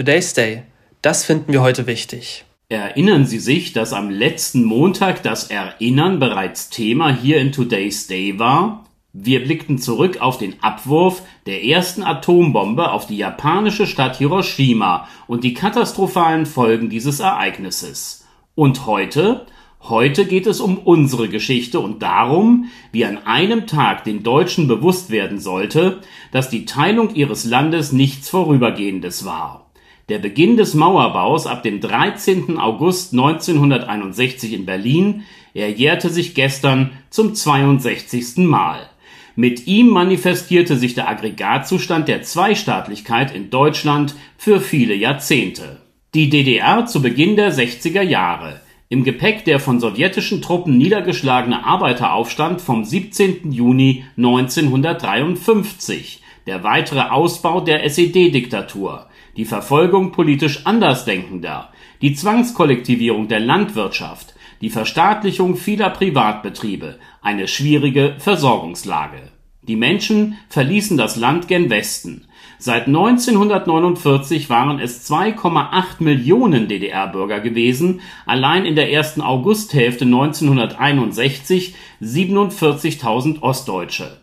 Today's Day. Das finden wir heute wichtig. Erinnern Sie sich, dass am letzten Montag das Erinnern bereits Thema hier in Today's Day war? Wir blickten zurück auf den Abwurf der ersten Atombombe auf die japanische Stadt Hiroshima und die katastrophalen Folgen dieses Ereignisses. Und heute? Heute geht es um unsere Geschichte und darum, wie an einem Tag den Deutschen bewusst werden sollte, dass die Teilung ihres Landes nichts Vorübergehendes war. Der Beginn des Mauerbaus ab dem 13. August 1961 in Berlin, er jährte sich gestern zum 62. Mal. Mit ihm manifestierte sich der Aggregatzustand der Zweistaatlichkeit in Deutschland für viele Jahrzehnte. Die DDR zu Beginn der 60er Jahre. Im Gepäck der von sowjetischen Truppen niedergeschlagene Arbeiteraufstand vom 17. Juni 1953, der weitere Ausbau der SED-Diktatur, die Verfolgung politisch Andersdenkender, die Zwangskollektivierung der Landwirtschaft, die Verstaatlichung vieler Privatbetriebe, eine schwierige Versorgungslage. Die Menschen verließen das Land gen Westen. Seit 1949 waren es 2,8 Millionen DDR-Bürger gewesen, allein in der ersten Augusthälfte 1961 47.000 Ostdeutsche.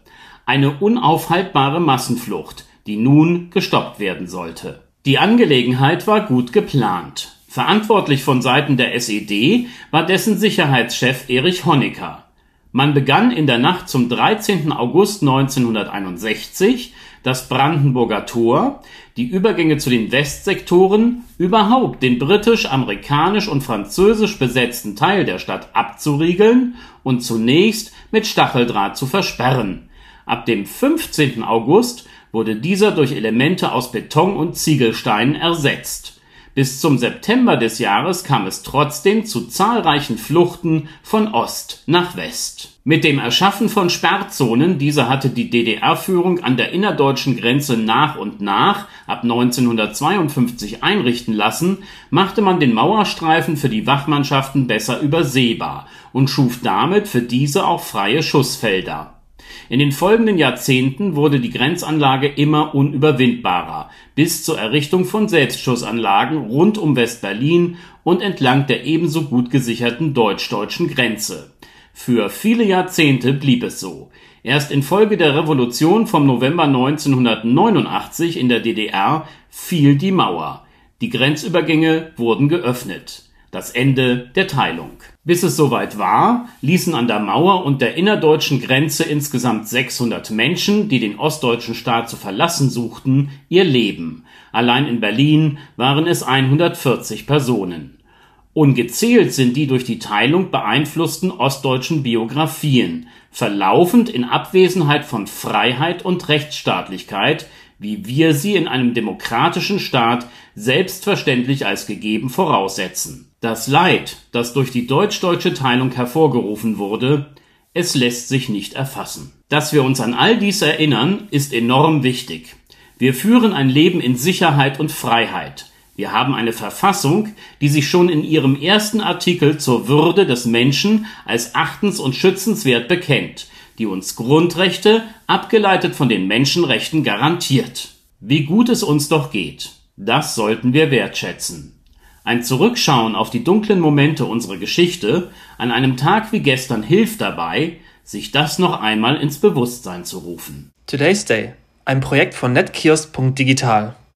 Eine unaufhaltbare Massenflucht, die nun gestoppt werden sollte. Die Angelegenheit war gut geplant. Verantwortlich von Seiten der SED war dessen Sicherheitschef Erich Honecker. Man begann in der Nacht zum 13. August 1961 das Brandenburger Tor, die Übergänge zu den Westsektoren, überhaupt den britisch, amerikanisch und französisch besetzten Teil der Stadt abzuriegeln und zunächst mit Stacheldraht zu versperren. Ab dem 15. August wurde dieser durch Elemente aus Beton und Ziegelsteinen ersetzt. Bis zum September des Jahres kam es trotzdem zu zahlreichen Fluchten von Ost nach West. Mit dem Erschaffen von Sperrzonen, diese hatte die DDR-Führung an der innerdeutschen Grenze nach und nach ab 1952 einrichten lassen, machte man den Mauerstreifen für die Wachmannschaften besser übersehbar und schuf damit für diese auch freie Schussfelder. In den folgenden Jahrzehnten wurde die Grenzanlage immer unüberwindbarer, bis zur Errichtung von Selbstschussanlagen rund um West-Berlin und entlang der ebenso gut gesicherten deutsch-deutschen Grenze. Für viele Jahrzehnte blieb es so. Erst infolge der Revolution vom November 1989 in der DDR fiel die Mauer. Die Grenzübergänge wurden geöffnet. Das Ende der Teilung. Bis es soweit war, ließen an der Mauer und der innerdeutschen Grenze insgesamt 600 Menschen, die den ostdeutschen Staat zu verlassen suchten, ihr Leben. Allein in Berlin waren es 140 Personen. Ungezählt sind die durch die Teilung beeinflussten ostdeutschen Biografien, verlaufend in Abwesenheit von Freiheit und Rechtsstaatlichkeit, wie wir sie in einem demokratischen Staat selbstverständlich als gegeben voraussetzen. Das Leid, das durch die deutsch-deutsche Teilung hervorgerufen wurde, es lässt sich nicht erfassen. Dass wir uns an all dies erinnern, ist enorm wichtig. Wir führen ein Leben in Sicherheit und Freiheit. Wir haben eine Verfassung, die sich schon in ihrem ersten Artikel zur Würde des Menschen als achtens- und schützenswert bekennt, die uns Grundrechte, abgeleitet von den Menschenrechten, garantiert. Wie gut es uns doch geht. Das sollten wir wertschätzen. Ein Zurückschauen auf die dunklen Momente unserer Geschichte an einem Tag wie gestern hilft dabei, sich das noch einmal ins Bewusstsein zu rufen. Today's Day, ein Projekt von netkiosk.digital.